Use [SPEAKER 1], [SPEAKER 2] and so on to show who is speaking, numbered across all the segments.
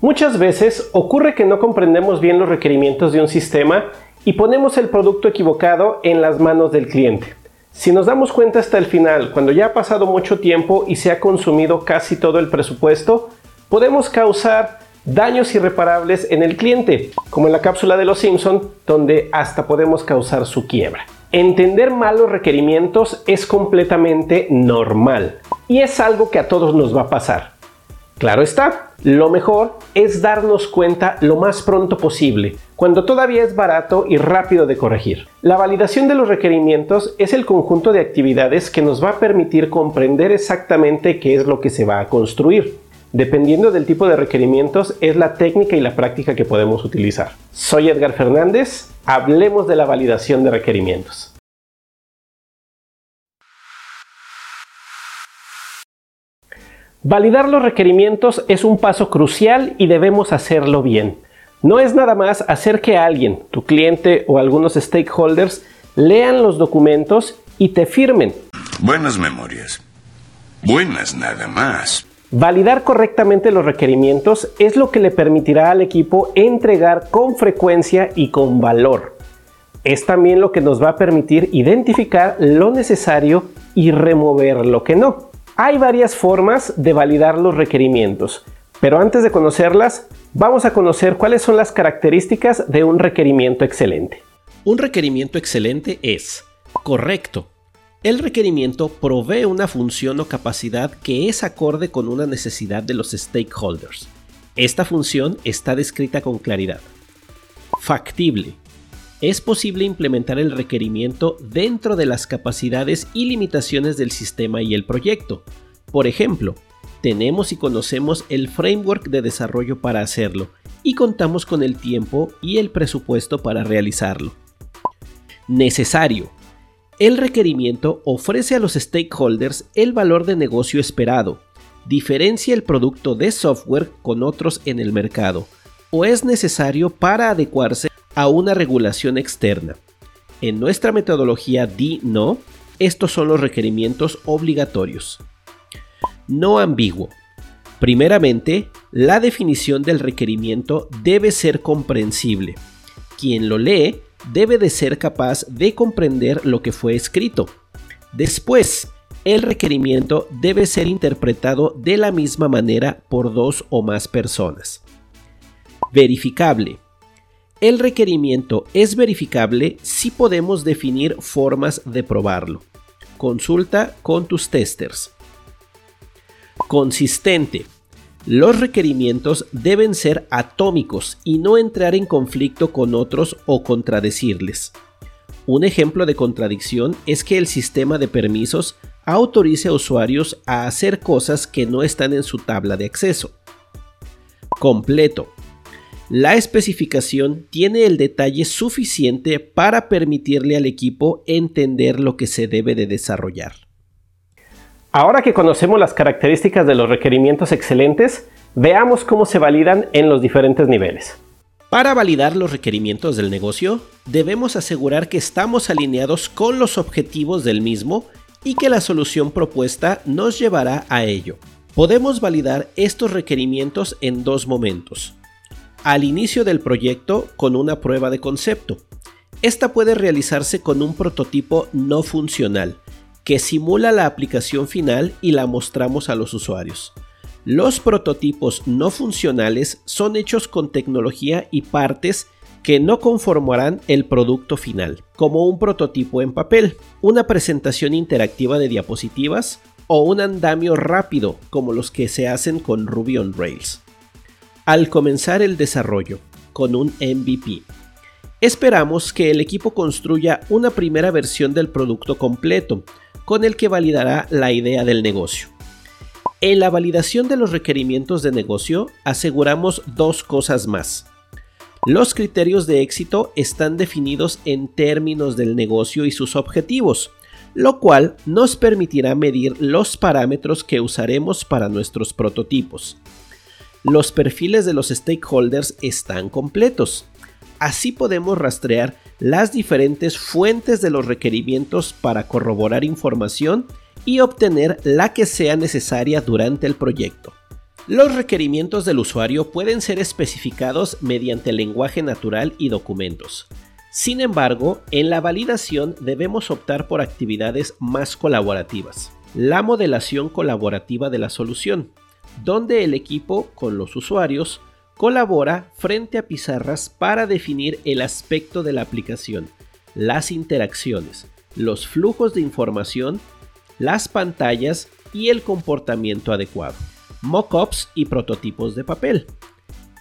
[SPEAKER 1] Muchas veces ocurre que no comprendemos bien los requerimientos de un sistema y ponemos el producto equivocado en las manos del cliente. Si nos damos cuenta hasta el final, cuando ya ha pasado mucho tiempo y se ha consumido casi todo el presupuesto, podemos causar daños irreparables en el cliente, como en la cápsula de los Simpson, donde hasta podemos causar su quiebra. Entender mal los requerimientos es completamente normal y es algo que a todos nos va a pasar. Claro está, lo mejor es darnos cuenta lo más pronto posible, cuando todavía es barato y rápido de corregir. La validación de los requerimientos es el conjunto de actividades que nos va a permitir comprender exactamente qué es lo que se va a construir. Dependiendo del tipo de requerimientos es la técnica y la práctica que podemos utilizar. Soy Edgar Fernández, hablemos de la validación de requerimientos. Validar los requerimientos es un paso crucial y debemos hacerlo bien. No es nada más hacer que alguien, tu cliente o algunos stakeholders, lean los documentos y te firmen.
[SPEAKER 2] Buenas memorias. Buenas nada más.
[SPEAKER 1] Validar correctamente los requerimientos es lo que le permitirá al equipo entregar con frecuencia y con valor. Es también lo que nos va a permitir identificar lo necesario y remover lo que no. Hay varias formas de validar los requerimientos, pero antes de conocerlas, vamos a conocer cuáles son las características de un requerimiento excelente.
[SPEAKER 3] Un requerimiento excelente es correcto. El requerimiento provee una función o capacidad que es acorde con una necesidad de los stakeholders. Esta función está descrita con claridad. Factible es posible implementar el requerimiento dentro de las capacidades y limitaciones del sistema y el proyecto. Por ejemplo, tenemos y conocemos el framework de desarrollo para hacerlo y contamos con el tiempo y el presupuesto para realizarlo. Necesario. El requerimiento ofrece a los stakeholders el valor de negocio esperado, diferencia el producto de software con otros en el mercado, o es necesario para adecuarse a una regulación externa. En nuestra metodología DI-NO, estos son los requerimientos obligatorios. No ambiguo. Primeramente, la definición del requerimiento debe ser comprensible. Quien lo lee debe de ser capaz de comprender lo que fue escrito. Después, el requerimiento debe ser interpretado de la misma manera por dos o más personas. Verificable. El requerimiento es verificable si podemos definir formas de probarlo. Consulta con tus testers. Consistente. Los requerimientos deben ser atómicos y no entrar en conflicto con otros o contradecirles. Un ejemplo de contradicción es que el sistema de permisos autorice a usuarios a hacer cosas que no están en su tabla de acceso. Completo la especificación tiene el detalle suficiente para permitirle al equipo entender lo que se debe de desarrollar.
[SPEAKER 1] Ahora que conocemos las características de los requerimientos excelentes, veamos cómo se validan en los diferentes niveles.
[SPEAKER 3] Para validar los requerimientos del negocio, debemos asegurar que estamos alineados con los objetivos del mismo y que la solución propuesta nos llevará a ello. Podemos validar estos requerimientos en dos momentos al inicio del proyecto con una prueba de concepto. Esta puede realizarse con un prototipo no funcional, que simula la aplicación final y la mostramos a los usuarios. Los prototipos no funcionales son hechos con tecnología y partes que no conformarán el producto final, como un prototipo en papel, una presentación interactiva de diapositivas o un andamio rápido como los que se hacen con Ruby on Rails al comenzar el desarrollo con un MVP. Esperamos que el equipo construya una primera versión del producto completo, con el que validará la idea del negocio. En la validación de los requerimientos de negocio aseguramos dos cosas más. Los criterios de éxito están definidos en términos del negocio y sus objetivos, lo cual nos permitirá medir los parámetros que usaremos para nuestros prototipos los perfiles de los stakeholders están completos. Así podemos rastrear las diferentes fuentes de los requerimientos para corroborar información y obtener la que sea necesaria durante el proyecto. Los requerimientos del usuario pueden ser especificados mediante lenguaje natural y documentos. Sin embargo, en la validación debemos optar por actividades más colaborativas. La modelación colaborativa de la solución, donde el equipo con los usuarios colabora frente a pizarras para definir el aspecto de la aplicación, las interacciones, los flujos de información, las pantallas y el comportamiento adecuado mockups y prototipos de papel.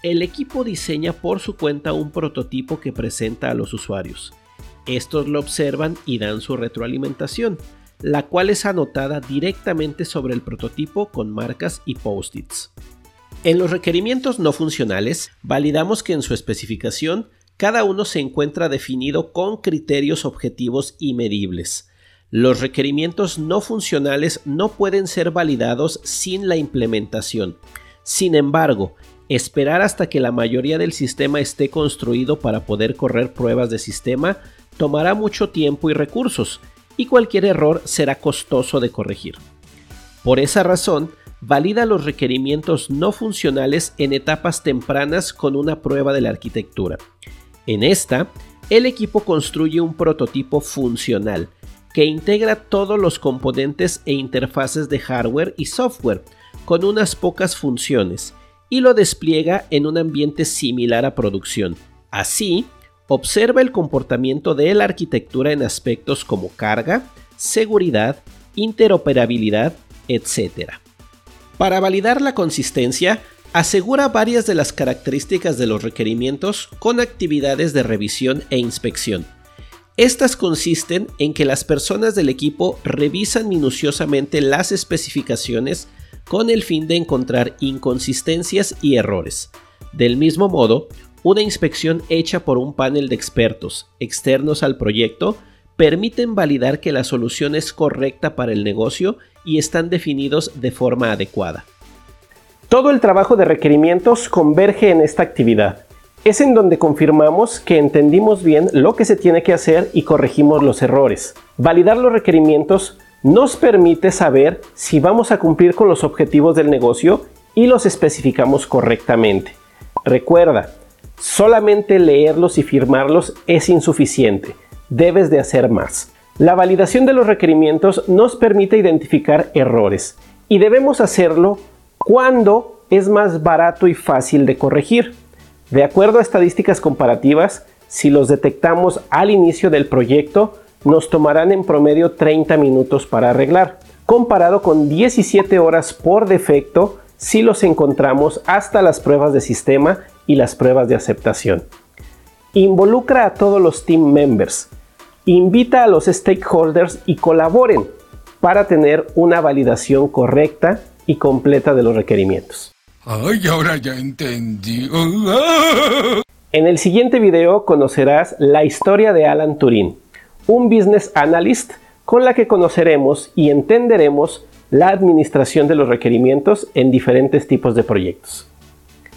[SPEAKER 3] El equipo diseña por su cuenta un prototipo que presenta a los usuarios. Estos lo observan y dan su retroalimentación, la cual es anotada directamente sobre el prototipo con marcas y post-its. En los requerimientos no funcionales, validamos que en su especificación cada uno se encuentra definido con criterios objetivos y medibles, los requerimientos no funcionales no pueden ser validados sin la implementación. Sin embargo, esperar hasta que la mayoría del sistema esté construido para poder correr pruebas de sistema tomará mucho tiempo y recursos, y cualquier error será costoso de corregir. Por esa razón, valida los requerimientos no funcionales en etapas tempranas con una prueba de la arquitectura. En esta, el equipo construye un prototipo funcional, que integra todos los componentes e interfaces de hardware y software con unas pocas funciones y lo despliega en un ambiente similar a producción. Así, observa el comportamiento de la arquitectura en aspectos como carga, seguridad, interoperabilidad, etc. Para validar la consistencia, asegura varias de las características de los requerimientos con actividades de revisión e inspección estas consisten en que las personas del equipo revisan minuciosamente las especificaciones con el fin de encontrar inconsistencias y errores. Del mismo modo, una inspección hecha por un panel de expertos externos al proyecto permiten validar que la solución es correcta para el negocio y están definidos de forma adecuada.
[SPEAKER 1] Todo el trabajo de requerimientos converge en esta actividad es en donde confirmamos que entendimos bien lo que se tiene que hacer y corregimos los errores. Validar los requerimientos nos permite saber si vamos a cumplir con los objetivos del negocio y los especificamos correctamente. Recuerda, solamente leerlos y firmarlos es insuficiente, debes de hacer más. La validación de los requerimientos nos permite identificar errores y debemos hacerlo cuando es más barato y fácil de corregir. De acuerdo a estadísticas comparativas, si los detectamos al inicio del proyecto, nos tomarán en promedio 30 minutos para arreglar, comparado con 17 horas por defecto si los encontramos hasta las pruebas de sistema y las pruebas de aceptación. Involucra a todos los team members, invita a los stakeholders y colaboren para tener una validación correcta y completa de los requerimientos.
[SPEAKER 2] Ay, ahora ya entendí.
[SPEAKER 1] En el siguiente video conocerás la historia de Alan Turing, un business analyst con la que conoceremos y entenderemos la administración de los requerimientos en diferentes tipos de proyectos.